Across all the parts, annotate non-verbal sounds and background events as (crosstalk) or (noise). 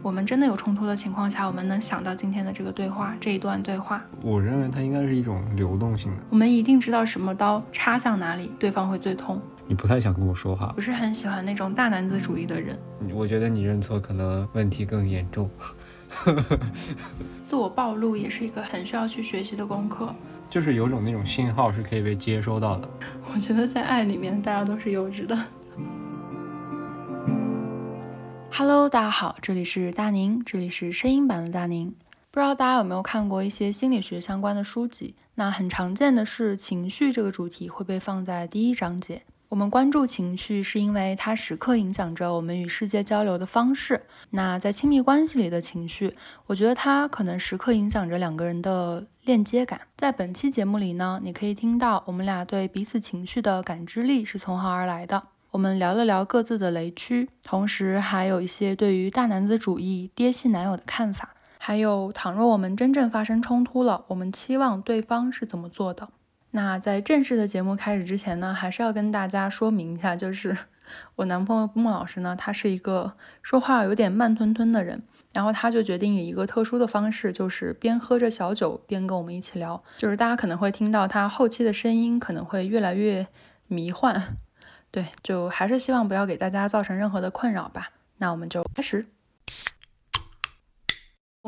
我们真的有冲突的情况下，我们能想到今天的这个对话这一段对话。我认为它应该是一种流动性的。我们一定知道什么刀插向哪里，对方会最痛。你不太想跟我说话，不是很喜欢那种大男子主义的人。我觉得你认错可能问题更严重。(laughs) 自我暴露也是一个很需要去学习的功课。就是有种那种信号是可以被接收到的。我觉得在爱里面，大家都是幼稚的。Hello，大家好，这里是大宁，这里是声音版的大宁。不知道大家有没有看过一些心理学相关的书籍？那很常见的是情绪这个主题会被放在第一章节。我们关注情绪，是因为它时刻影响着我们与世界交流的方式。那在亲密关系里的情绪，我觉得它可能时刻影响着两个人的链接感。在本期节目里呢，你可以听到我们俩对彼此情绪的感知力是从何而来的。我们聊了聊各自的雷区，同时还有一些对于大男子主义、爹系男友的看法，还有倘若我们真正发生冲突了，我们期望对方是怎么做的。那在正式的节目开始之前呢，还是要跟大家说明一下，就是 (laughs) 我男朋友孟老师呢，他是一个说话有点慢吞吞的人，然后他就决定以一个特殊的方式，就是边喝着小酒边跟我们一起聊，就是大家可能会听到他后期的声音可能会越来越迷幻。对，就还是希望不要给大家造成任何的困扰吧。那我们就开始。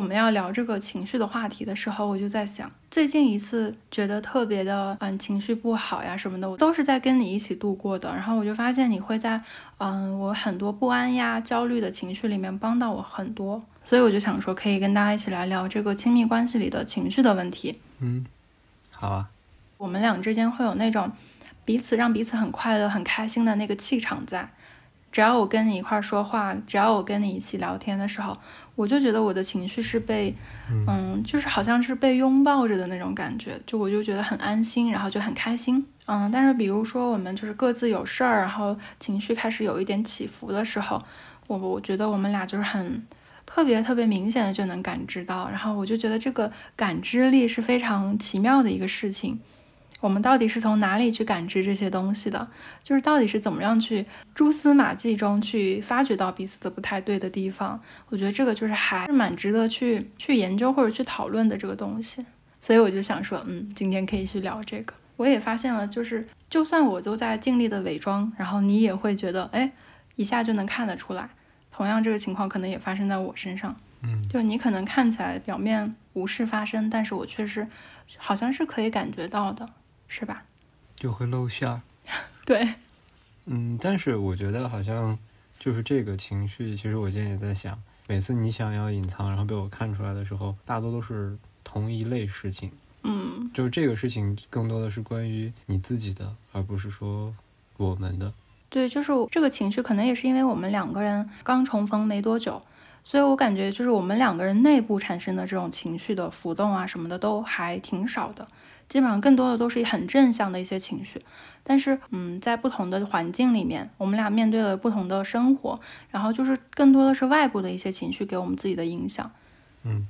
我们要聊这个情绪的话题的时候，我就在想，最近一次觉得特别的嗯情绪不好呀什么的，我都是在跟你一起度过的。然后我就发现你会在嗯我很多不安呀、焦虑的情绪里面帮到我很多，所以我就想说，可以跟大家一起来聊这个亲密关系里的情绪的问题。嗯，好啊。我们俩之间会有那种。彼此让彼此很快乐、很开心的那个气场在。只要我跟你一块说话，只要我跟你一起聊天的时候，我就觉得我的情绪是被，嗯，就是好像是被拥抱着的那种感觉，就我就觉得很安心，然后就很开心。嗯，但是比如说我们就是各自有事儿，然后情绪开始有一点起伏的时候，我我觉得我们俩就是很特别特别明显的就能感知到，然后我就觉得这个感知力是非常奇妙的一个事情。我们到底是从哪里去感知这些东西的？就是到底是怎么样去蛛丝马迹中去发掘到彼此的不太对的地方？我觉得这个就是还是蛮值得去去研究或者去讨论的这个东西。所以我就想说，嗯，今天可以去聊这个。我也发现了，就是就算我就在尽力的伪装，然后你也会觉得，哎，一下就能看得出来。同样这个情况可能也发生在我身上。嗯，就你可能看起来表面无事发生，但是我确实好像是可以感觉到的。是吧？就会露馅儿。(laughs) 对，嗯，但是我觉得好像就是这个情绪，其实我今天也在想，每次你想要隐藏，然后被我看出来的时候，大多都是同一类事情。嗯，就是这个事情更多的是关于你自己的，而不是说我们的。对，就是这个情绪，可能也是因为我们两个人刚重逢没多久，所以我感觉就是我们两个人内部产生的这种情绪的浮动啊什么的都还挺少的。基本上更多的都是很正向的一些情绪，但是，嗯，在不同的环境里面，我们俩面对了不同的生活，然后就是更多的是外部的一些情绪给我们自己的影响，嗯，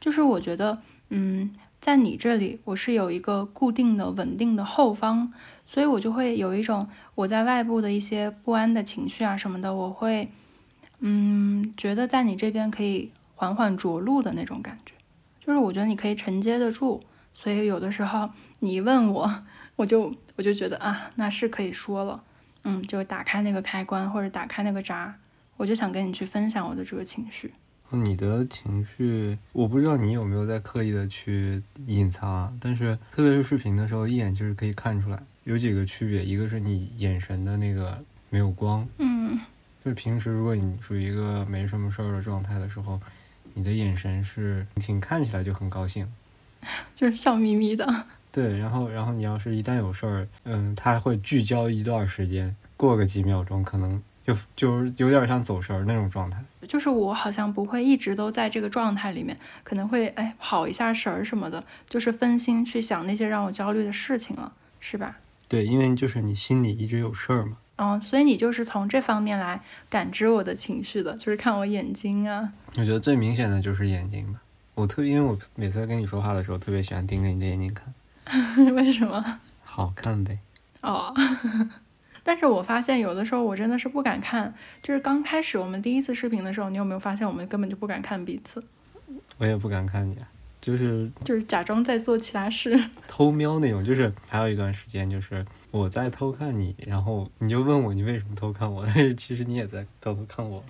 就是我觉得，嗯，在你这里，我是有一个固定的、稳定的后方，所以我就会有一种我在外部的一些不安的情绪啊什么的，我会，嗯，觉得在你这边可以缓缓着陆的那种感觉，就是我觉得你可以承接得住。所以有的时候你问我，我就我就觉得啊，那是可以说了，嗯，就打开那个开关或者打开那个闸，我就想跟你去分享我的这个情绪。你的情绪，我不知道你有没有在刻意的去隐藏，但是特别是视频的时候，一眼就是可以看出来有几个区别，一个是你眼神的那个没有光，嗯，就是平时如果你处于一个没什么事儿的状态的时候，你的眼神是挺看起来就很高兴。(laughs) 就是笑眯眯的，对，然后，然后你要是一旦有事儿，嗯，他会聚焦一段时间，过个几秒钟，可能就就是有点像走神儿那种状态。就是我好像不会一直都在这个状态里面，可能会哎跑一下神儿什么的，就是分心去想那些让我焦虑的事情了，是吧？对，因为就是你心里一直有事儿嘛。嗯，所以你就是从这方面来感知我的情绪的，就是看我眼睛啊。我觉得最明显的就是眼睛吧。我特因为我每次跟你说话的时候，特别喜欢盯着你的眼睛看。(laughs) 为什么？好看呗。哦，(laughs) 但是我发现有的时候我真的是不敢看，就是刚开始我们第一次视频的时候，你有没有发现我们根本就不敢看彼此？我也不敢看你，就是就是假装在做其他事，(laughs) 偷瞄那种。就是还有一段时间，就是我在偷看你，然后你就问我你为什么偷看我，但是其实你也在偷偷看我。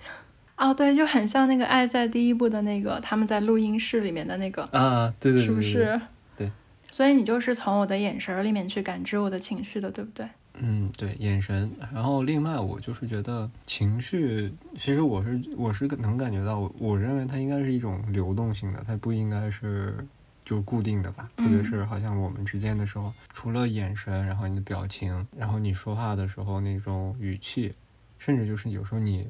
哦，对，就很像那个《爱在第一部》的那个他们在录音室里面的那个啊，对对对，是不是？对。所以你就是从我的眼神里面去感知我的情绪的，对不对？嗯，对，眼神。然后另外，我就是觉得情绪，其实我是我是能感觉到，我我认为它应该是一种流动性的，它不应该是就固定的吧。特别是好像我们之间的时候，除了眼神，然后你的表情，然后你说话的时候那种语气，甚至就是有时候你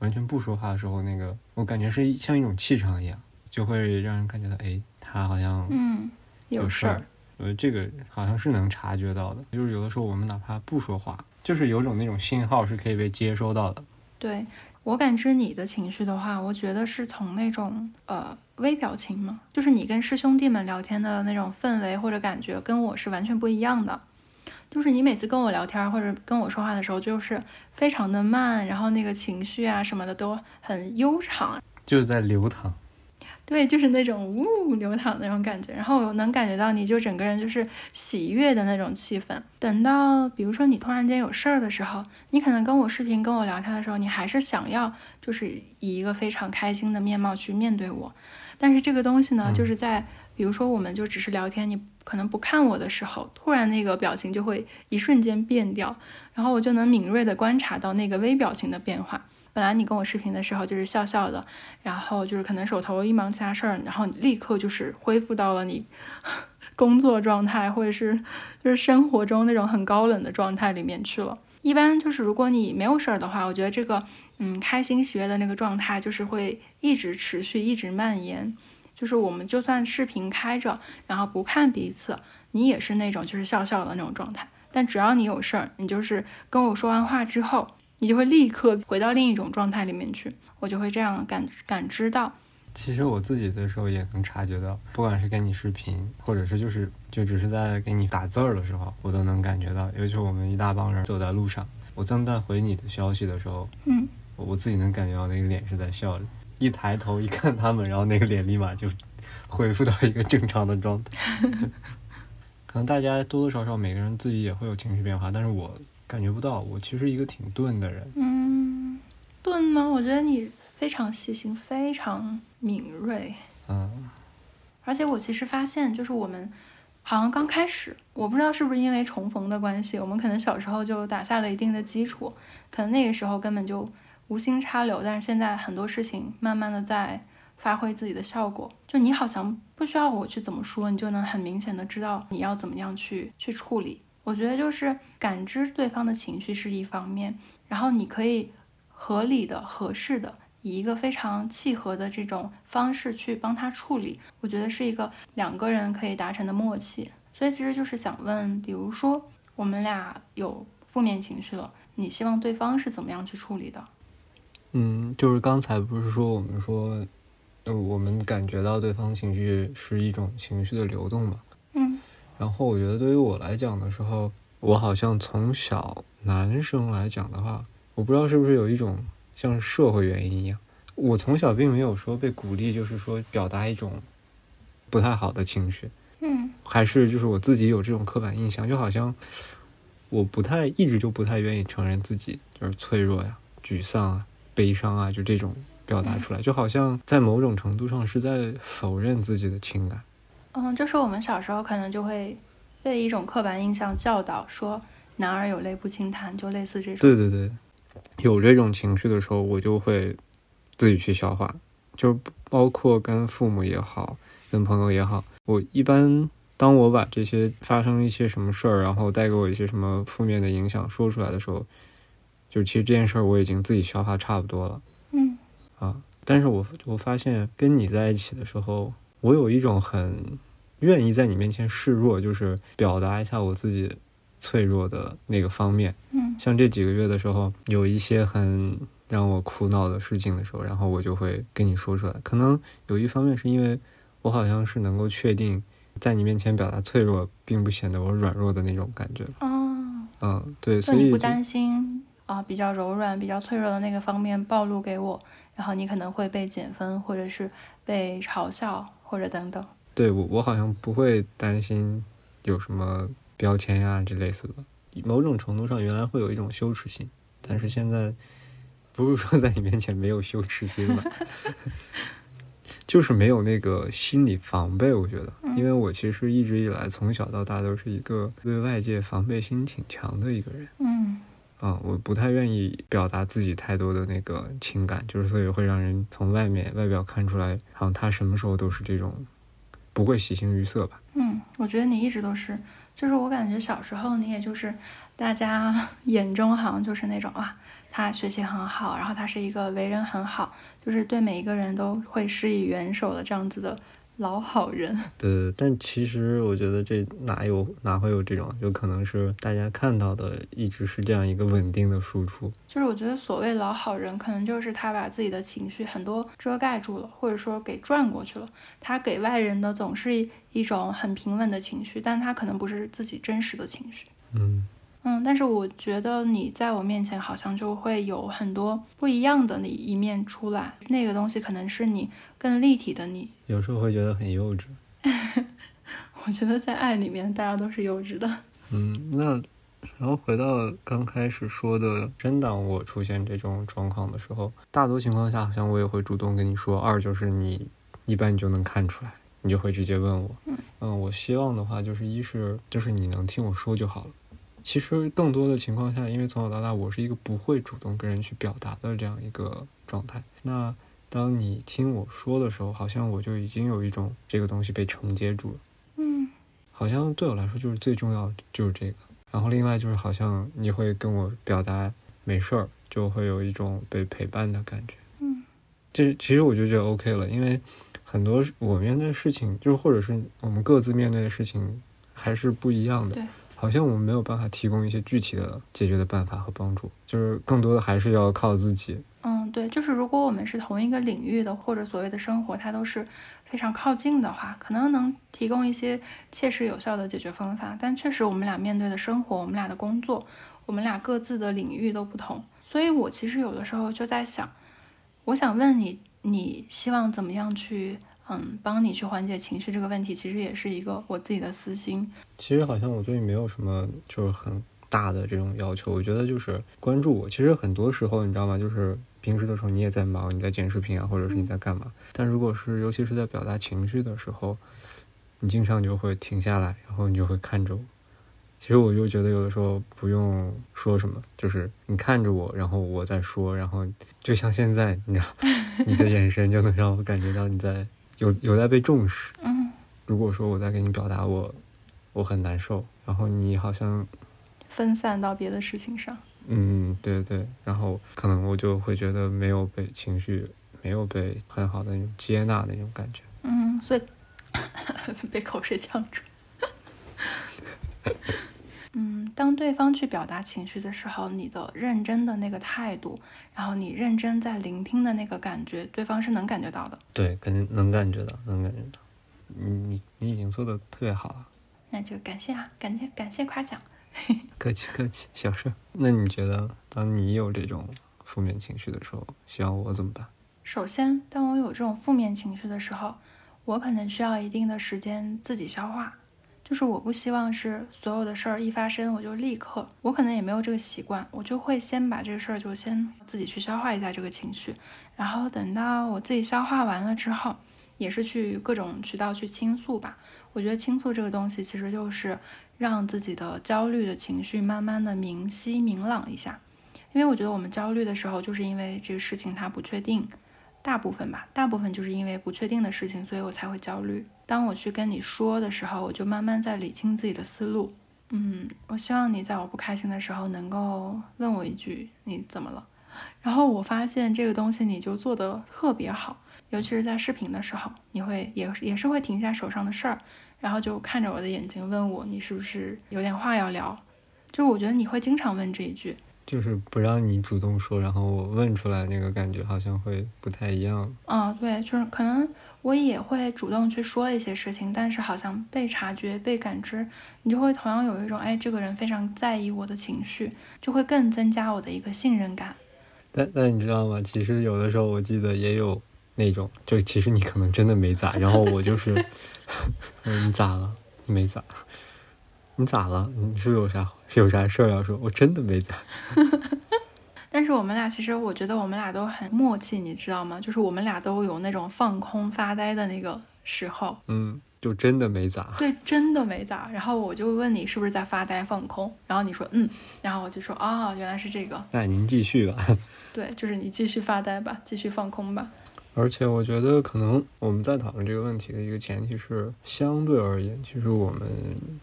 完全不说话的时候，那个我感觉是像一种气场一样，就会让人感觉到，哎，他好像嗯有事儿。呃，这个好像是能察觉到的，就是有的时候我们哪怕不说话，就是有种那种信号是可以被接收到的。对我感知你的情绪的话，我觉得是从那种呃微表情嘛，就是你跟师兄弟们聊天的那种氛围或者感觉，跟我是完全不一样的。就是你每次跟我聊天或者跟我说话的时候，就是非常的慢，然后那个情绪啊什么的都很悠长，就是在流淌。对，就是那种呜流淌那种感觉，然后我能感觉到你就整个人就是喜悦的那种气氛。等到比如说你突然间有事儿的时候，你可能跟我视频跟我聊天的时候，你还是想要就是以一个非常开心的面貌去面对我。但是这个东西呢，就是在比如说我们就只是聊天，你可能不看我的时候，突然那个表情就会一瞬间变掉，然后我就能敏锐的观察到那个微表情的变化。本来你跟我视频的时候就是笑笑的，然后就是可能手头一忙其他事儿，然后你立刻就是恢复到了你 (laughs) 工作状态或者是就是生活中那种很高冷的状态里面去了。一般就是如果你没有事儿的话，我觉得这个嗯开心喜悦的那个状态就是会一直持续一直蔓延。就是我们就算视频开着，然后不看彼此，你也是那种就是笑笑的那种状态。但只要你有事儿，你就是跟我说完话之后。你就会立刻回到另一种状态里面去，我就会这样感感知到。其实我自己的时候也能察觉到，不管是跟你视频，或者是就是就只是在给你打字儿的时候，我都能感觉到。尤其我们一大帮人走在路上，我正在回你的消息的时候，嗯，我自己能感觉到那个脸是在笑着。一抬头一看他们，然后那个脸立马就恢复到一个正常的状态。(laughs) 可能大家多多少少每个人自己也会有情绪变化，但是我。感觉不到，我其实一个挺钝的人。嗯，钝吗？我觉得你非常细心，非常敏锐。嗯，而且我其实发现，就是我们好像刚开始，我不知道是不是因为重逢的关系，我们可能小时候就打下了一定的基础，可能那个时候根本就无心插柳。但是现在很多事情慢慢的在发挥自己的效果，就你好像不需要我去怎么说，你就能很明显的知道你要怎么样去去处理。我觉得就是感知对方的情绪是一方面，然后你可以合理的、合适的以一个非常契合的这种方式去帮他处理，我觉得是一个两个人可以达成的默契。所以其实就是想问，比如说我们俩有负面情绪了，你希望对方是怎么样去处理的？嗯，就是刚才不是说我们说，呃，我们感觉到对方情绪是一种情绪的流动嘛？嗯？然后我觉得对于我来讲的时候，我好像从小男生来讲的话，我不知道是不是有一种像社会原因一样，我从小并没有说被鼓励，就是说表达一种不太好的情绪，嗯，还是就是我自己有这种刻板印象，就好像我不太一直就不太愿意承认自己就是脆弱呀、沮丧啊、悲伤啊，就这种表达出来，就好像在某种程度上是在否认自己的情感。嗯，就是我们小时候可能就会被一种刻板印象教导说“男儿有泪不轻弹”，就类似这种。对对对，有这种情绪的时候，我就会自己去消化，就是包括跟父母也好，跟朋友也好，我一般当我把这些发生一些什么事儿，然后带给我一些什么负面的影响说出来的时候，就其实这件事儿我已经自己消化差不多了。嗯。啊，但是我我发现跟你在一起的时候。我有一种很愿意在你面前示弱，就是表达一下我自己脆弱的那个方面。嗯，像这几个月的时候，有一些很让我苦恼的事情的时候，然后我就会跟你说出来。可能有一方面是因为我好像是能够确定，在你面前表达脆弱，并不显得我软弱的那种感觉。哦，嗯，对，所以你不担心啊、比较柔软、比较脆弱的那个方面暴露给我，然后你可能会被减分，或者是被嘲笑，或者等等。对我我好像不会担心有什么标签呀这类似的，某种程度上原来会有一种羞耻心，但是现在不是说在你面前没有羞耻心吧，(laughs) 就是没有那个心理防备。我觉得，因为我其实一直以来从小到大都是一个对外界防备心挺强的一个人。嗯啊、我不太愿意表达自己太多的那个情感，就是所以会让人从外面外表看出来，好像他什么时候都是这种不会喜形于色吧。嗯，我觉得你一直都是，就是我感觉小时候你也就是大家 (laughs) 眼中好像就是那种啊，他学习很好，然后他是一个为人很好，就是对每一个人都会施以援手的这样子的老好人。(laughs) 对，但其实我觉得这哪有哪会有这种，就可能是大家看到的一直是这样一个稳定的输出。就是我觉得所谓老好人，可能就是他把自己的情绪很多遮盖住了，或者说给转过去了。他给外人的总是一一种很平稳的情绪，但他可能不是自己真实的情绪。嗯，嗯，但是我觉得你在我面前好像就会有很多不一样的那一面出来，那个东西可能是你更立体的你。有时候会觉得很幼稚。(laughs) 我觉得在爱里面，大家都是幼稚的。嗯，那然后回到刚开始说的，真当我出现这种状况的时候，大多情况下好像我也会主动跟你说。二就是你一般你就能看出来，你就会直接问我。嗯我希望的话就是一是就是你能听我说就好了。其实更多的情况下，因为从小到大我是一个不会主动跟人去表达的这样一个状态。那当你听我说的时候，好像我就已经有一种这个东西被承接住了。嗯好像对我来说就是最重要的就是这个。然后另外就是好像你会跟我表达没事儿，就会有一种被陪伴的感觉。嗯这其实我就觉得 OK 了，因为很多我面对的事情，就是或者是我们各自面对的事情还是不一样的。对，好像我们没有办法提供一些具体的解决的办法和帮助，就是更多的还是要靠自己。嗯，对，就是如果我们是同一个领域的，或者所谓的生活，它都是非常靠近的话，可能能提供一些切实有效的解决方法。但确实，我们俩面对的生活，我们俩的工作，我们俩各自的领域都不同，所以我其实有的时候就在想，我想问你，你希望怎么样去，嗯，帮你去缓解情绪这个问题，其实也是一个我自己的私心。其实好像我对你没有什么就是很大的这种要求，我觉得就是关注我。其实很多时候你知道吗？就是平时的时候你也在忙，你在剪视频啊，或者是你在干嘛。但如果是尤其是在表达情绪的时候，你经常就会停下来，然后你就会看着我。其实我就觉得有的时候不用说什么，就是你看着我，然后我在说，然后就像现在，你知道，(laughs) 你的眼神就能让我感觉到你在有有在被重视。嗯，如果说我在给你表达我我很难受，然后你好像分散到别的事情上。嗯对对，然后可能我就会觉得没有被情绪没有被很好的那种接纳的那种感觉。嗯，所以 (laughs) 被口水呛住。(laughs) 嗯，当对方去表达情绪的时候，你的认真的那个态度，然后你认真在聆听的那个感觉，对方是能感觉到的。对，肯定能感觉到，能感觉到。你你你已经做的特别好了，那就感谢啊，感谢感谢夸奖。(laughs) 客气客气，小事。那你觉得，当你有这种负面情绪的时候，希望我怎么办？首先，当我有这种负面情绪的时候，我可能需要一定的时间自己消化。就是我不希望是所有的事儿一发生我就立刻，我可能也没有这个习惯，我就会先把这个事儿就先自己去消化一下这个情绪，然后等到我自己消化完了之后，也是去各种渠道去倾诉吧。我觉得倾诉这个东西其实就是让自己的焦虑的情绪慢慢的明晰明朗一下，因为我觉得我们焦虑的时候，就是因为这个事情它不确定。大部分吧，大部分就是因为不确定的事情，所以我才会焦虑。当我去跟你说的时候，我就慢慢在理清自己的思路。嗯，我希望你在我不开心的时候能够问我一句你怎么了，然后我发现这个东西你就做得特别好，尤其是在视频的时候，你会也也是会停下手上的事儿，然后就看着我的眼睛问我你是不是有点话要聊。就我觉得你会经常问这一句，就是不让你主动说，然后我问出来，那个感觉好像会不太一样。嗯，对，就是可能我也会主动去说一些事情，但是好像被察觉、被感知，你就会同样有一种，哎，这个人非常在意我的情绪，就会更增加我的一个信任感。但但你知道吗？其实有的时候我记得也有那种，就其实你可能真的没咋，然后我就是，(laughs) 你咋了？你没咋？你咋了？你是不是有啥有啥事儿要说？我真的没咋。(laughs) 但是我们俩其实，我觉得我们俩都很默契，你知道吗？就是我们俩都有那种放空发呆的那个时候。嗯，就真的没咋。对，真的没咋。然后我就问你是不是在发呆放空，然后你说嗯，然后我就说哦，原来是这个。那您继续吧。(laughs) 对，就是你继续发呆吧，继续放空吧。而且我觉得，可能我们在讨论这个问题的一个前提是，相对而言，其实我们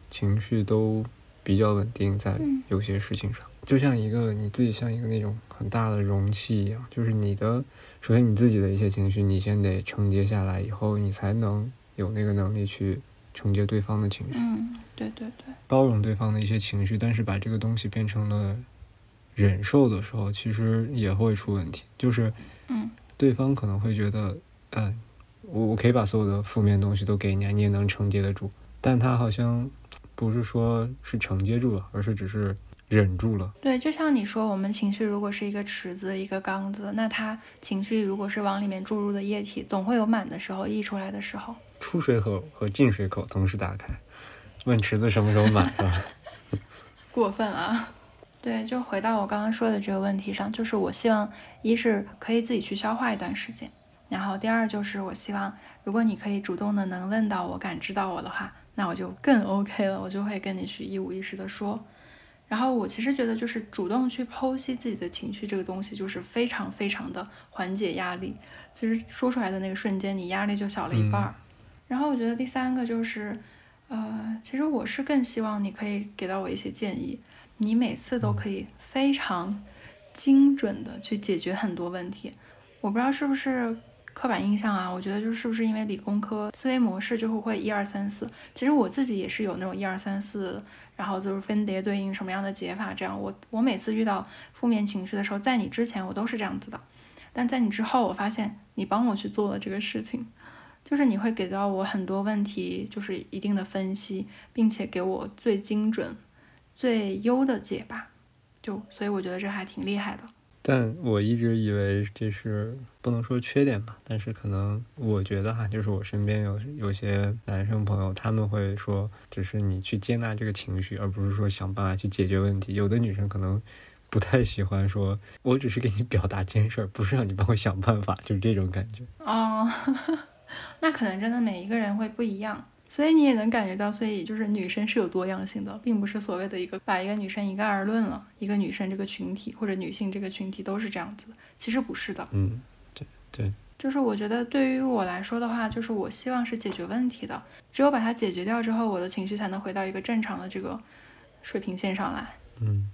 情绪都比较稳定，在有些事情上，就像一个你自己像一个那种很大的容器一样，就是你的，首先你自己的一些情绪，你先得承接下来，以后你才能有那个能力去承接对方的情绪。嗯，对对对，包容对方的一些情绪，但是把这个东西变成了忍受的时候，其实也会出问题，就是，嗯。对方可能会觉得，嗯，我我可以把所有的负面东西都给你，你也能承接得住。但他好像不是说是承接住了，而是只是忍住了。对，就像你说，我们情绪如果是一个池子、一个缸子，那它情绪如果是往里面注入的液体，总会有满的时候，溢出来的时候。出水口和进水口同时打开，问池子什么时候满，了？(laughs) 过分啊！对，就回到我刚刚说的这个问题上，就是我希望一是可以自己去消化一段时间，然后第二就是我希望，如果你可以主动的能问到我、感知到我的话，那我就更 OK 了，我就会跟你去一五一十的说。然后我其实觉得，就是主动去剖析自己的情绪这个东西，就是非常非常的缓解压力。其实说出来的那个瞬间，你压力就小了一半儿。然后我觉得第三个就是，呃，其实我是更希望你可以给到我一些建议。你每次都可以非常精准的去解决很多问题，我不知道是不是刻板印象啊？我觉得就是不是因为理工科思维模式就会会一二三四。其实我自己也是有那种一二三四，然后就是分别对应什么样的解法这样。我我每次遇到负面情绪的时候，在你之前我都是这样子的，但在你之后，我发现你帮我去做了这个事情，就是你会给到我很多问题，就是一定的分析，并且给我最精准。最优的解吧，就所以我觉得这还挺厉害的。但我一直以为这是不能说缺点吧，但是可能我觉得哈，就是我身边有有些男生朋友，他们会说，只是你去接纳这个情绪，而不是说想办法去解决问题。有的女生可能不太喜欢说，我只是给你表达这件事儿，不是让你帮我想办法，就是这种感觉。哦，(laughs) 那可能真的每一个人会不一样。所以你也能感觉到，所以就是女生是有多样性的，并不是所谓的一个把一个女生一概而论了，一个女生这个群体或者女性这个群体都是这样子的，其实不是的。嗯，对对，就是我觉得对于我来说的话，就是我希望是解决问题的，只有把它解决掉之后，我的情绪才能回到一个正常的这个水平线上来。嗯，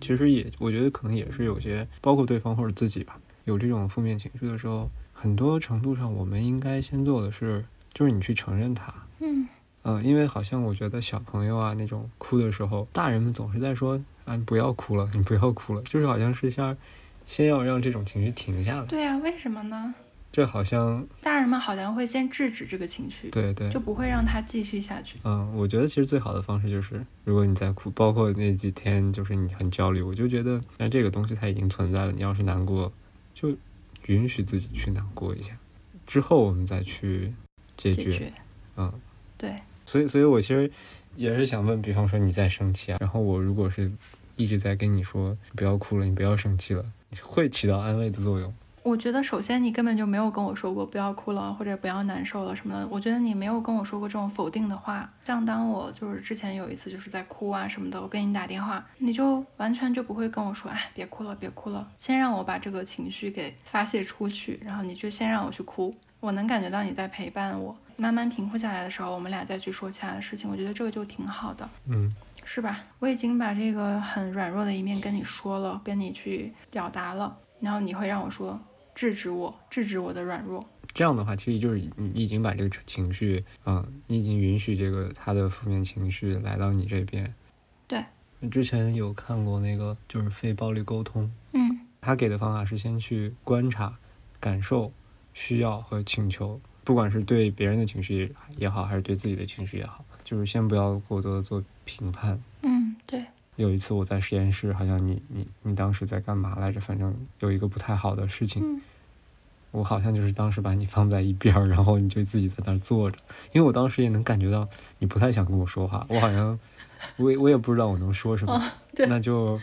其实也我觉得可能也是有些，包括对方或者自己吧，有这种负面情绪的时候，很多程度上我们应该先做的是，就是你去承认它。嗯嗯，因为好像我觉得小朋友啊那种哭的时候，大人们总是在说啊你不要哭了，你不要哭了，就是好像是像先要让这种情绪停下来。对啊，为什么呢？这好像大人们好像会先制止这个情绪，对对，就不会让他继续下去。嗯，我觉得其实最好的方式就是，如果你在哭，包括那几天就是你很焦虑，我就觉得那这个东西它已经存在了，你要是难过，就允许自己去难过一下，之后我们再去解决。嗯。对，所以，所以我其实也是想问，比方说你在生气啊，然后我如果是一直在跟你说不要哭了，你不要生气了，会起到安慰的作用。我觉得首先你根本就没有跟我说过不要哭了或者不要难受了什么的，我觉得你没有跟我说过这种否定的话。像当我就是之前有一次就是在哭啊什么的，我给你打电话，你就完全就不会跟我说，哎，别哭了，别哭了，先让我把这个情绪给发泄出去，然后你就先让我去哭，我能感觉到你在陪伴我。慢慢平复下来的时候，我们俩再去说其他的事情，我觉得这个就挺好的，嗯，是吧？我已经把这个很软弱的一面跟你说了，跟你去表达了，然后你会让我说制止我，制止我的软弱。这样的话，其实就是你已经把这个情绪，嗯，你已经允许这个他的负面情绪来到你这边，对，之前有看过那个就是非暴力沟通，嗯他给的方法是先去观察、感受、需要和请求，不管是对别人的情绪也好，还是对自己的情绪也好，就是先不要过多的做评判。嗯，对，有一次我在实验室，好像你你你当时在干嘛来着？反正有一个不太好的事情，嗯我好像就是当时把你放在一边儿，然后你就自己在那儿坐着，因为我当时也能感觉到你不太想跟我说话，我好像我也我也不知道我能说什么，哦那就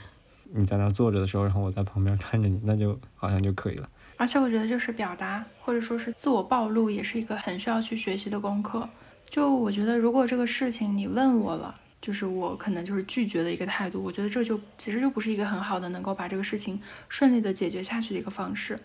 你在那儿坐着的时候，然后我在旁边看着你，那就好像就可以了。而且我觉得就是表达或者说是自我暴露，也是一个很需要去学习的功课。就我觉得，如果这个事情你问我了，就是我可能就是拒绝的一个态度，我觉得这就其实就不是一个很好的能够把这个事情顺利的解决下去的一个方式。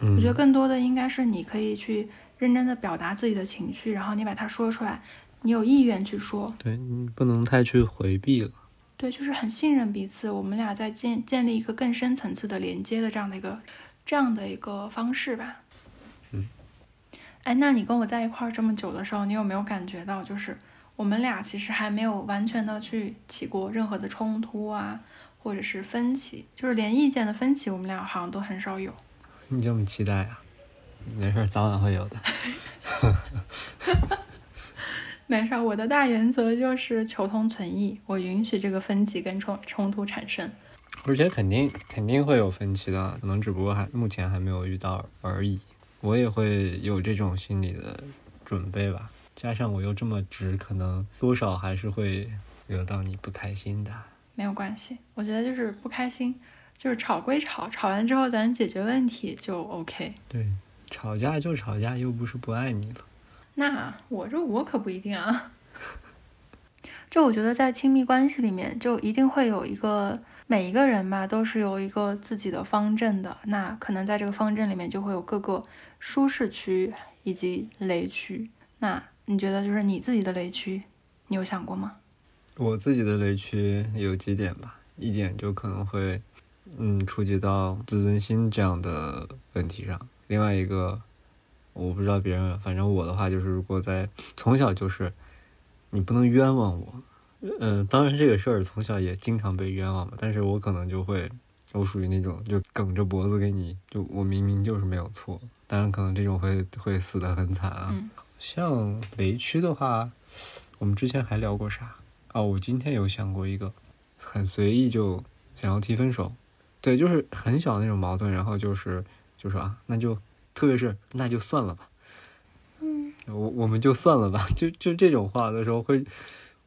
嗯，我觉得更多的应该是你可以去认真的表达自己的情绪，然后你把它说出来，你有意愿去说，对你不能太去回避了。对，就是很信任彼此，我们俩在建建立一个更深层次的连接的这样的一个这样的一个方式吧。嗯，哎，那你跟我在一块儿这么久的时候，你有没有感觉到，就是我们俩其实还没有完全的去起过任何的冲突啊，或者是分歧，就是连意见的分歧，我们俩好像都很少有。你这么期待啊？没事儿，早晚会有的。(laughs) 没事儿，我的大原则就是求同存异，我允许这个分歧跟冲冲突产生。而且肯定肯定会有分歧的，可能只不过还目前还没有遇到而已。我也会有这种心理的准备吧，加上我又这么直，可能多少还是会惹到你不开心的。没有关系，我觉得就是不开心，就是吵归吵，吵完之后咱解决问题就 OK。对，吵架就吵架，又不是不爱你了。那我这我可不一定啊。(laughs) 就我觉得在亲密关系里面，就一定会有一个每一个人吧，都是有一个自己的方阵的。那可能在这个方阵里面，就会有各个舒适区以及雷区。那你觉得就是你自己的雷区，你有想过吗？我自己的雷区有几点吧，一点就可能会，嗯，触及到自尊心这样的问题上。另外一个，我不知道别人，反正我的话就是，如果在从小就是，你不能冤枉我。嗯、当然这个事儿从小也经常被冤枉嘛，但是我可能就会，我属于那种就梗着脖子给你，就我明明就是没有错，当然可能这种会会死的很惨啊。嗯 (laughs) 像雷区的话，我们之前还聊过啥？哦，我今天有想过一个，很随意就想要提分手，对，就是很小的那种矛盾，然后就是就说啊，那就特别是那就算了吧，嗯，我我们就算了吧，就就这种话的时候会，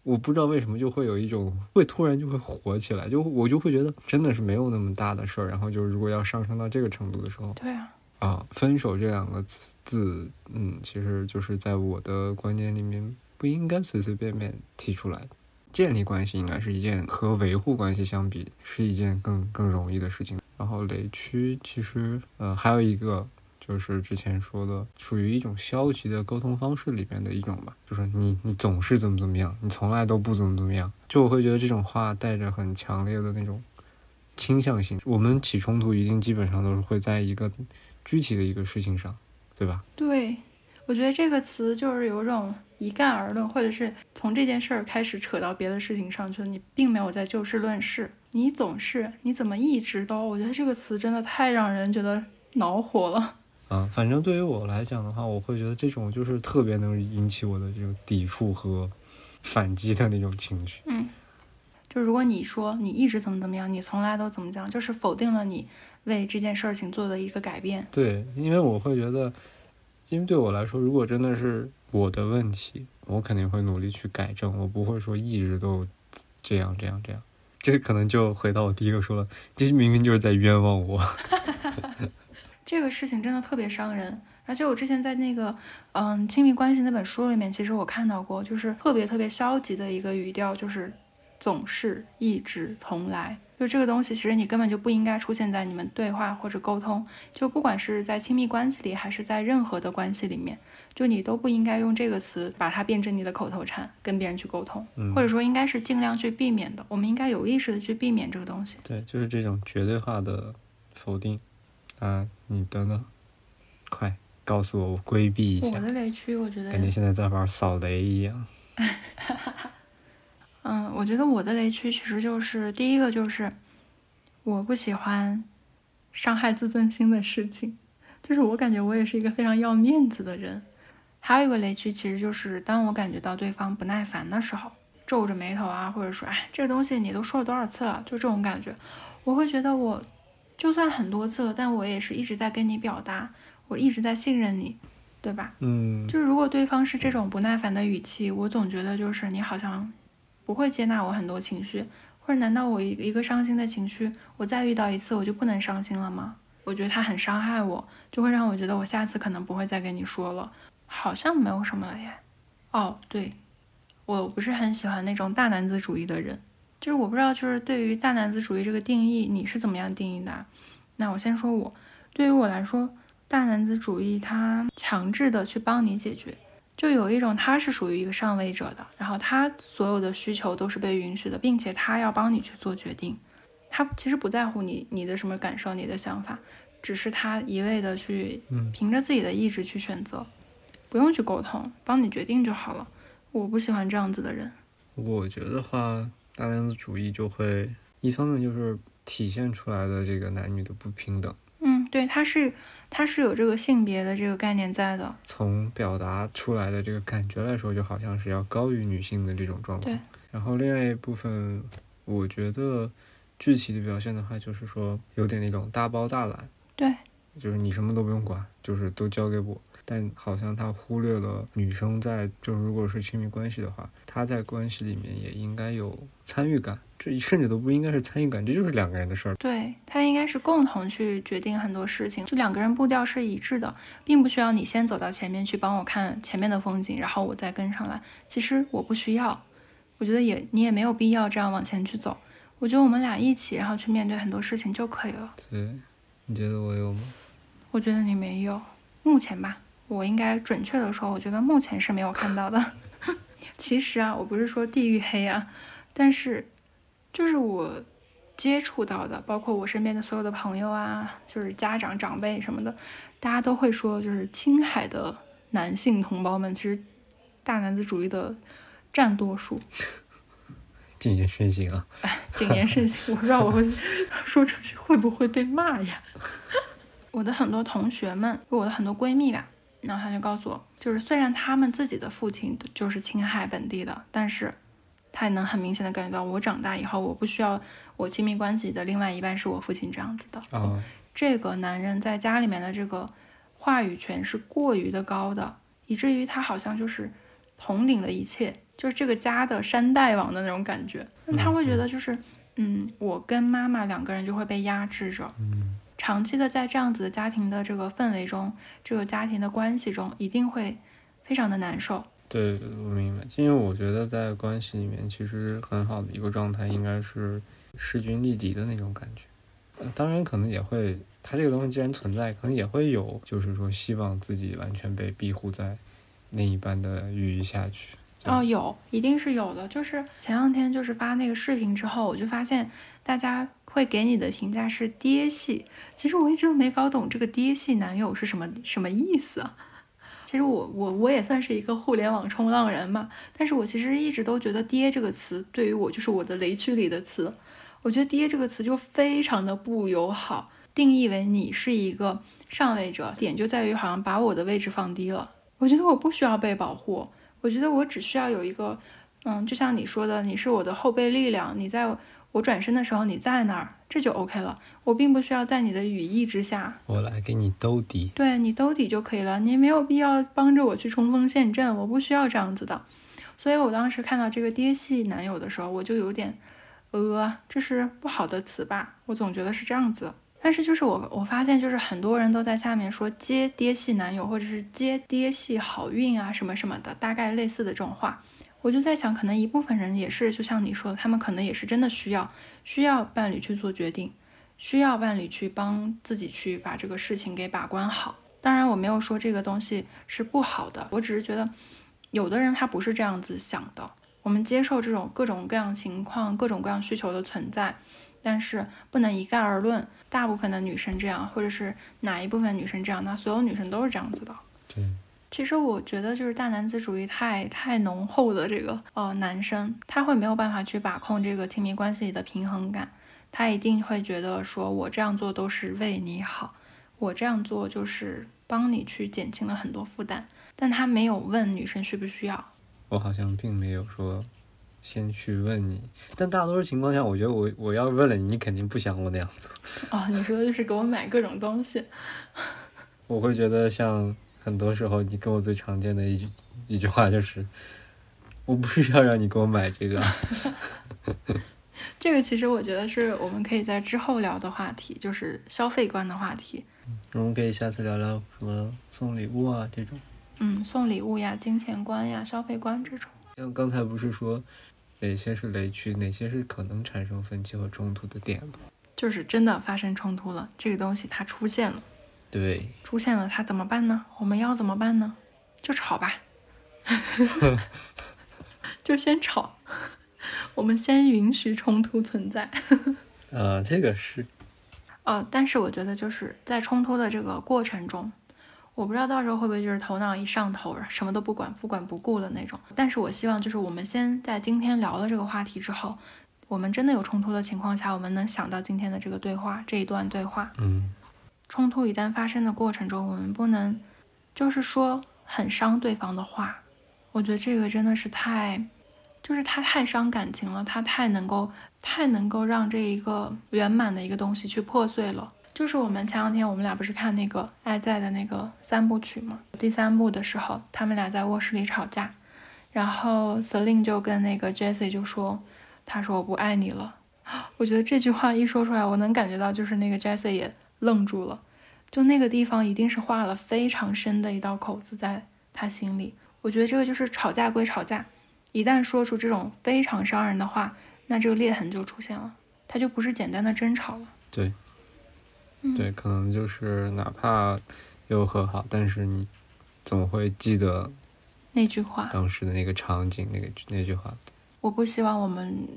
我不知道为什么就会有一种会突然就会火起来，就我就会觉得真的是没有那么大的事儿，然后就如果要上升到这个程度的时候，对啊，啊，分手这两个字，嗯，其实就是在我的观念里面不应该随随便便提出来。建立关系应该是一件和维护关系相比是一件更更容易的事情。然后雷区其实，呃，还有一个就是之前说的，属于一种消极的沟通方式里面的一种吧，就是你你总是怎么怎么样，你从来都不怎么怎么样，就我会觉得这种话带着很强烈的那种倾向性。我们起冲突一定基本上都是会在一个具体的一个事情上，对吧？对，我觉得这个词就是有种一概而论，或者是从这件事儿开始扯到别的事情上去，你并没有在就事论事，你总是你怎么一直都，我觉得这个词真的太让人觉得恼火了。(laughs) 啊，反正对于我来讲的话，我会觉得这种就是特别能引起我的这种抵触和反击的那种情绪。嗯，就如果你说你一直怎么怎么样，你从来都怎么讲，就是否定了你为这件事情做的一个改变。对，因为我会觉得，因为对我来说，如果真的是我的问题，我肯定会努力去改正，我不会说一直都这样这样这样。这可能就回到我第一个说了，这明明就是在冤枉我。(laughs) 这个事情真的特别伤人。而且我之前在那个嗯亲密关系那本书里面，其实我看到过，就是特别特别消极的一个语调，就是总是、一直、从来。就这个东西，其实你根本就不应该出现在你们对话或者沟通，就不管是在亲密关系里，还是在任何的关系里面，就你都不应该用这个词把它变成你的口头禅跟别人去沟通，嗯或者说应该是尽量去避免的。我们应该有意识的去避免这个东西。对，就是这种绝对化的否定。啊，你的呢？快告诉我，我规避一下。我的雷区，我觉得感觉现在在玩扫雷一样。(laughs) 嗯，我觉得我的雷区其实就是第一个就是我不喜欢伤害自尊心的事情，就是我感觉我也是一个非常要面子的人。还有一个雷区其实就是当我感觉到对方不耐烦的时候，皱着眉头啊，或者说哎这个东西你都说了多少次了，就这种感觉，我会觉得我就算很多次了，但我也是一直在跟你表达，我一直在信任你，对吧？嗯，就是如果对方是这种不耐烦的语气，我总觉得就是你好像不会接纳我很多情绪，或者难道我一一个伤心的情绪，我再遇到一次我就不能伤心了吗？我觉得他很伤害我，就会让我觉得我下次可能不会再跟你说了。好像没有什么了耶。哦，对，我不是很喜欢那种大男子主义的人，就是我不知道，就是对于大男子主义这个定义，你是怎么样定义的？那我先说我，对于我来说，大男子主义他强制的去帮你解决，就有一种他是属于一个上位者的，然后他所有的需求都是被允许的，并且他要帮你去做决定，他其实不在乎你你的什么感受，你的想法，只是他一味的去凭着自己的意志去选择。不用去沟通，帮你决定就好了。我不喜欢这样子的人。我觉得话，大男子主义就会一方面就是体现出来的这个男女的不平等。嗯，对，它是它是有这个性别的这个概念在的。从表达出来的这个感觉来说，就好像是要高于女性的这种状况。对。然后另外一部分，我觉得具体的表现的话，就是说有点那种大包大揽。对。就是你什么都不用管，就是都交给我。但好像他忽略了女生在，就是如果是亲密关系的话，她在关系里面也应该有参与感，这甚至都不应该是参与感，这就是两个人的事儿。对他应该是共同去决定很多事情，就两个人步调是一致的，并不需要你先走到前面去帮我看前面的风景，然后我再跟上来。其实我不需要，我觉得也你也没有必要这样往前去走。我觉得我们俩一起，然后去面对很多事情就可以了。对，你觉得我有吗？我觉得你没有，目前吧。我应该准确的说，我觉得目前是没有看到的。(laughs) 其实啊，我不是说地域黑啊，但是就是我接触到的，包括我身边的所有的朋友啊，就是家长长辈什么的，大家都会说，就是青海的男性同胞们其实大男子主义的占多数。(laughs) 谨言慎行啊！谨言慎行，我不知道我会 (laughs) 说出去会不会被骂呀？我的很多同学们，我的很多闺蜜吧。然后他就告诉我，就是虽然他们自己的父亲就是青海本地的，但是他也能很明显的感觉到，我长大以后，我不需要我亲密关系的另外一半是我父亲这样子的。啊，这个男人在家里面的这个话语权是过于的高的，以至于他好像就是统领了一切，就是这个家的山大王的那种感觉。那他会觉得就是，嗯，我跟妈妈两个人就会被压制着。嗯。长期的在这样子的家庭的这个氛围中，这个家庭的关系中，一定会非常的难受。对，我明白。因为我觉得在关系里面，其实很好的一个状态应该是势均力敌的那种感觉。当然，可能也会，他这个东西既然存在，可能也会有，就是说希望自己完全被庇护在另一半的羽翼下去。哦，有，一定是有的。就是前两天就是发那个视频之后，我就发现大家。会给你的评价是爹系，其实我一直都没搞懂这个爹系男友是什么什么意思啊。其实我我我也算是一个互联网冲浪人嘛，但是我其实一直都觉得爹这个词对于我就是我的雷区里的词。我觉得爹这个词就非常的不友好，定义为你是一个上位者，点就在于好像把我的位置放低了。我觉得我不需要被保护，我觉得我只需要有一个，嗯，就像你说的，你是我的后备力量，你在。我转身的时候你在那儿，这就 OK 了。我并不需要在你的羽翼之下，我来给你兜底。对你兜底就可以了，你没有必要帮着我去冲锋陷阵，我不需要这样子的。所以我当时看到这个爹系男友的时候，我就有点，呃，这是不好的词吧？我总觉得是这样子。但是就是我我发现，就是很多人都在下面说接爹系男友，或者是接爹系好运啊什么什么的，大概类似的这种话。我就在想，可能一部分人也是，就像你说的，他们可能也是真的需要，需要伴侣去做决定，需要伴侣去帮自己去把这个事情给把关好。当然，我没有说这个东西是不好的，我只是觉得，有的人他不是这样子想的。我们接受这种各种各样情况、各种各样需求的存在，但是不能一概而论，大部分的女生这样，或者是哪一部分女生这样，那所有女生都是这样子的。对，其实我觉得就是大男子主义太太浓厚的这个呃男生，他会没有办法去把控这个亲密关系里的平衡感，他一定会觉得说我这样做都是为你好，我这样做就是帮你去减轻了很多负担，但他没有问女生需不需要。我好像并没有说先去问你，但大多数情况下，我觉得我我要问了你，你肯定不想我那样做。哦，你说的就是给我买各种东西。我会觉得像很多时候，你跟我最常见的一句一句话就是，我不是要让你给我买这个。(laughs) 这个其实我觉得是我们可以在之后聊的话题，就是消费观的话题。我们可以下次聊聊什么送礼物啊这种。嗯，送礼物呀、金钱观呀、消费观这种。像刚才不是说哪些是雷区，哪些是可能产生分歧和冲突的点吗？就是真的发生冲突了，这个东西它出现了，对，出现了他怎么办呢？我们要怎么办呢？就吵吧 (laughs) (laughs) 就先吵，我们先允许冲突存在。(laughs) 呃，这个是呃，但是我觉得就是在冲突的这个过程中，我不知道到时候会不会就是头脑一上头，什么都不管，不管不顾的那种。但是我希望就是我们先在今天聊了这个话题之后，我们真的有冲突的情况下，我们能想到今天的这个对话这一段对话。嗯冲突一旦发生的过程中，我们不能就是说很伤对方的话，我觉得这个真的是太，就是他太伤感情了，他太能够太能够让这一个圆满的一个东西去破碎了。就是我们前两天我们俩不是看那个《爱在》的那个三部曲嘛，第三部的时候，他们俩在卧室里吵架，然后 Celine 就跟那个 Jessie 就说，他说我不爱你了。(gasps) 我觉得这句话一说出来，我能感觉到就是那个 Jessie 也愣住了，就那个地方一定是划了非常深的一道口子在他心里。我觉得这个就是吵架归吵架，一旦说出这种非常伤人的话，那这个裂痕就出现了，它就不是简单的争吵了。对嗯对，可能就是哪怕又和好，但是你总会记得那句话，当时的那个场景，那个那句话。我不希望我们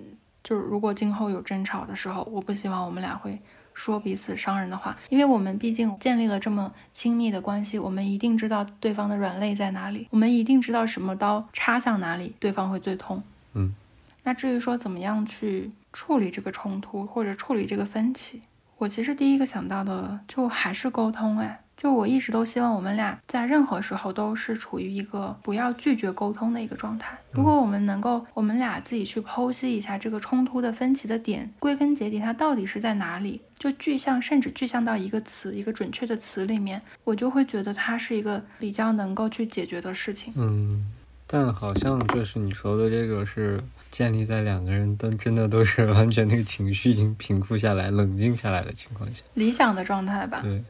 就是如果今后有争吵的时候，我不希望我们俩会说彼此伤人的话，因为我们毕竟建立了这么亲密的关系，我们一定知道对方的软肋在哪里，我们一定知道什么刀插向哪里，对方会最痛。嗯，那至于说怎么样去处理这个冲突或者处理这个分歧，我其实第一个想到的就还是沟通，哎。就我一直都希望我们俩在任何时候都是处于一个不要拒绝沟通的一个状态。如果我们能够，我们俩自己去剖析一下这个冲突的分歧的点，归根结底它到底是在哪里，就具象，甚至具象到一个词，一个准确的词里面，我就会觉得它是一个比较能够去解决的事情。嗯，但好像就是你说的这个是建立在两个人都真的都是完全那个情绪已经平复下来、冷静下来的情况下。理想的状态吧。对，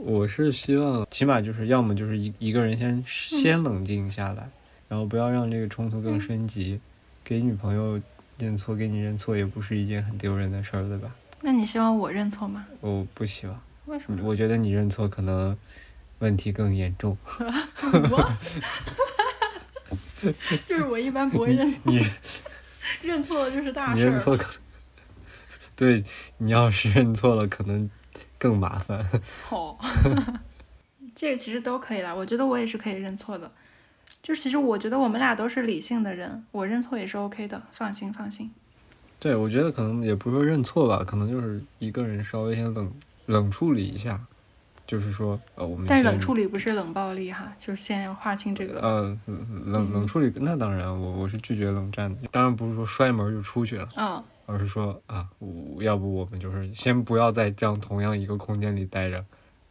我是希望起码就是要么就是一一个人先先冷静下来，然后不要让这个冲突更升级。给女朋友认错，给你认错也不是一件很丢人的事儿，对吧？那你希望我认错吗？我不希望，为什么？我觉得你认错可能问题更严重。(laughs) 我 (laughs) 就是我一般不会认你认错了就是大你。认错可，(laughs) 对你要是认错了，可能更麻烦。好，(laughs) 这个其实都可以啦，我觉得我也是可以认错的。就是其实我觉得我们俩都是理性的人，我认错也是 OK 的，放心放心。对，我觉得可能也不是说认错吧，可能就是一个人稍微先冷冷处理一下，就是说呃，我们但冷处理不是冷暴力哈，就是先要划清这个。呃冷冷处理，那当然我我是拒绝冷战的，当然不是说摔门就出去了，嗯，而是说啊，我要不我们就是先不要在这样同样一个空间里待着，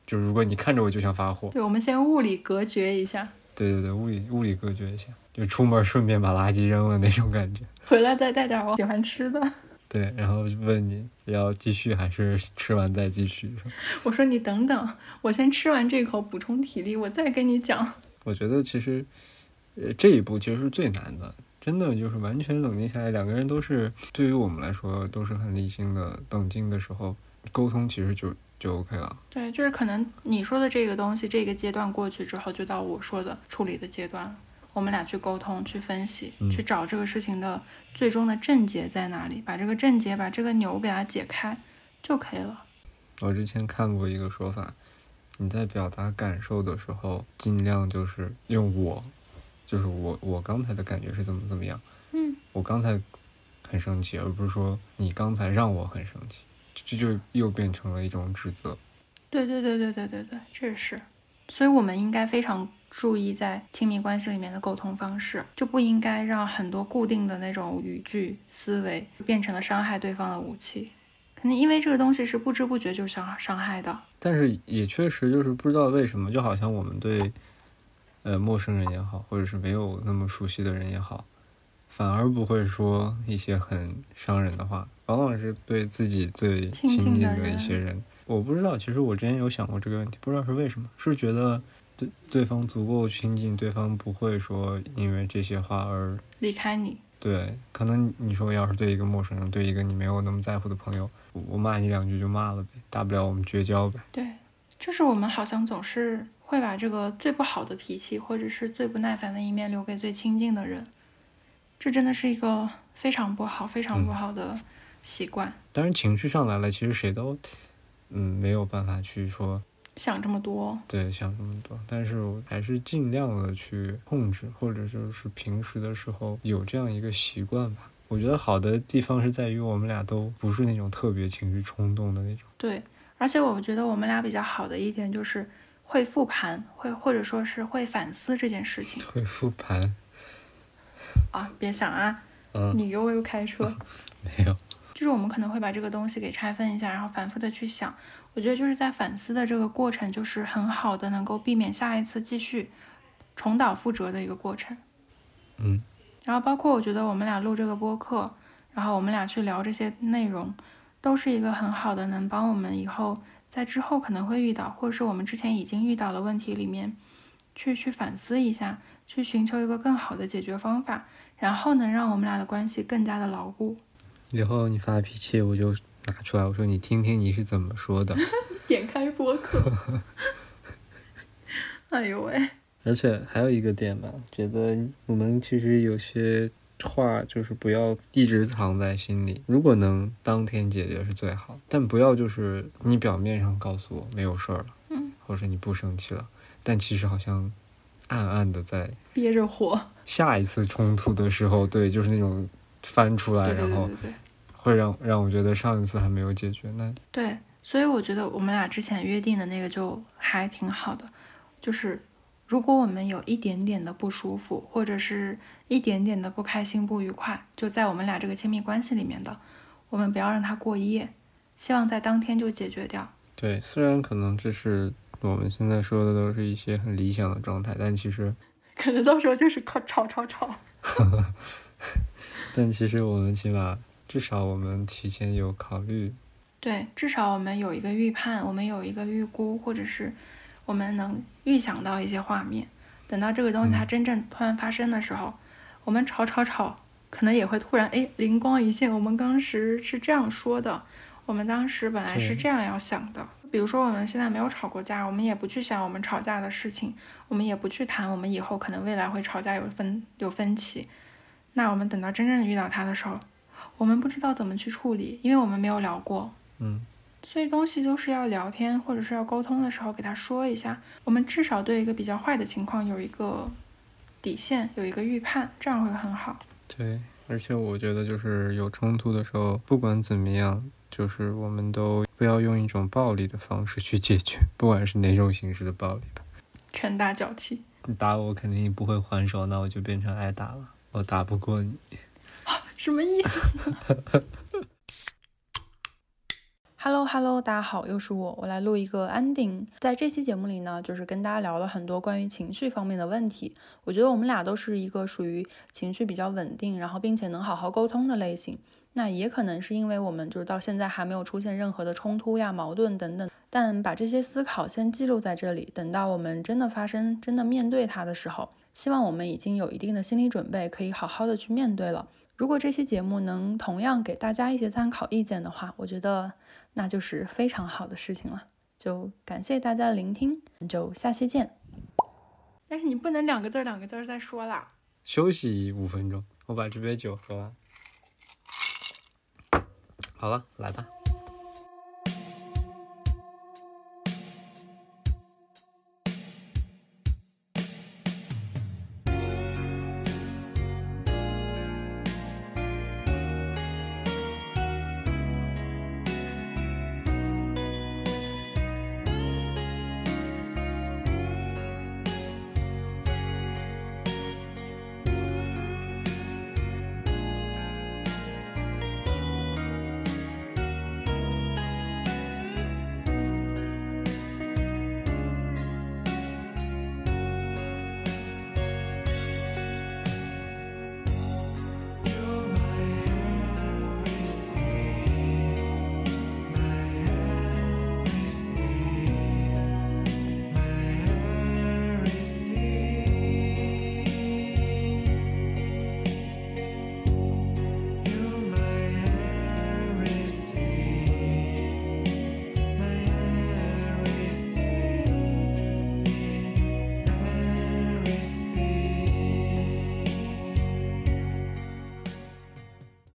就如果你看着我就想发火，对，我们先物理隔绝一下，对对对，物理物理隔绝一下，就出门顺便把垃圾扔了那种感觉。回来再带点我喜欢吃的。(laughs) 对，然后就问你要继续还是吃完再继续。(laughs) 我说你等等，我先吃完这口补充体力，我再跟你讲。我觉得其实，呃，这一步其实是最难的，真的就是完全冷静下来，两个人都是对于我们来说都是很理性的、冷静的时候，沟通其实就就 OK 了。对，就是可能你说的这个东西，这个阶段过去之后，就到我说的处理的阶段了。我们俩去沟通、去分析、嗯去找这个事情的最终的症结在哪里，把这个症结、把这个钮给它解开就可以了。我之前看过一个说法，你在表达感受的时候，尽量就是用我，就是我我刚才的感觉是怎么怎么样，嗯，我刚才很生气，而不是说你刚才让我很生气，这就又变成了一种指责。对对对对对对对，这是，所以我们应该非常注意在亲密关系里面的沟通方式，就不应该让很多固定的那种语句思维变成了伤害对方的武器。肯定因为这个东西是不知不觉就伤伤害的。但是也确实就是不知道为什么，就好像我们对，呃，陌生人也好，或者是没有那么熟悉的人也好，反而不会说一些很伤人的话，往往是对自己最亲亲近近的一些人。我不知道，其实我之前有想过这个问题，不知道是为什么，是觉得对对方足够亲近，对方不会说因为这些话而离开你，对，可能你说要是对一个陌生人，对一个你没有那么在乎的朋友，我我骂你两句就骂了呗，大不了我们绝交呗。对，就是我们好像总是会把这个最不好的脾气，或者是最不耐烦的一面留给最亲近的人，这真的是一个非常不好、非常不好的习惯。当然情绪上来了，其实谁都，嗯，没有办法去说想这么多，对想这么多，但是我还是尽量的去控制，或者就是平时的时候有这样一个习惯吧。我觉得好的地方是在于我们俩都不是那种特别情绪冲动的那种。对，而且我觉得我们俩比较好的一点就是会复盘，会或者说是会反思这件事情会复盘，(laughs) 啊。别想啊，嗯，你给我又开车。(laughs) 没有，就是我们可能会把这个东西给拆分一下，然后反复的去想。我觉得就是在反思的这个过程，就是很好的能够避免下一次继续重蹈覆辙的一个过程。嗯，然后包括我觉得我们俩录这个播客，然后我们俩去聊这些内容，都是一个很好的能帮我们以后在之后可能会遇到，或者是我们之前已经遇到的问题里面，去去反思一下，去寻求一个更好的解决方法，然后能让我们俩的关系更加的牢固。以后你发脾气我就拿出来，我说你听听你是怎么说的。(laughs) 点开播客。(laughs) 哎呦喂，而且还有一个点吧，觉得我们其实有些话就是不要一直藏在心里，如果能当天解决是最好，但不要就是你表面上告诉我没有事儿了，嗯，或者你不生气了，但其实好像暗暗的在憋着火。下一次冲突的时候，对，就是那种翻出来，然后会让让我觉得上一次还没有解决，那对，所以我觉得我们俩之前约定的那个就还挺好的，就是如果我们有一点点的不舒服，或者是一点点的不开心、不愉快，就在我们俩这个亲密关系里面的，我们不要让它过夜，希望在当天就解决掉。对，虽然可能这是我们现在说的都是一些很理想的状态，但其实可能到时候就是靠吵吵吵。(laughs) 但其实我们起码至少我们提前有考虑，对，至少我们有一个预判，我们有一个预估，或者是我们能预想到一些画面。等到这个东西它真正突然发生的时候，我们吵吵吵，可能也会突然哎灵光一现，我们当时是这样说的，我们当时本来是这样要想的。比如说我们现在没有吵过架，我们也不去想我们吵架的事情，我们也不去谈我们以后可能未来会吵架有分有分歧。那我们等到真正遇到他的时候，我们不知道怎么去处理，因为我们没有聊过。嗯，所以东西都是要聊天或者是要沟通的时候给他说一下，我们至少对一个比较坏的情况有一个底线，有一个预判，这样会很好。对，而且我觉得就是有冲突的时候，不管怎么样，就是我们都不要用一种暴力的方式去解决，不管是哪种形式的暴力吧。拳打脚踢，你打我肯定不会还手，那我就变成挨打了，我打不过你。啊 (laughs) 什么意思 (laughs)？Hello Hello，大家好，又是我，我来录一个 ending。在这期节目里呢，就是跟大家聊了很多关于情绪方面的问题。我觉得我们俩都是一个属于情绪比较稳定，然后并且能好好沟通的类型。那也可能是因为我们就是到现在还没有出现任何的冲突呀、矛盾等等。但把这些思考先记录在这里，等到我们真的发生、真的面对它的时候，希望我们已经有一定的心理准备，可以好好的去面对了。如果这期节目能同样给大家一些参考意见的话，我觉得那就是非常好的事情了。就感谢大家的聆听，就下期见。但是你不能两个字儿两个字儿再说啦。休息五分钟，我把这杯酒喝完。好了，来吧。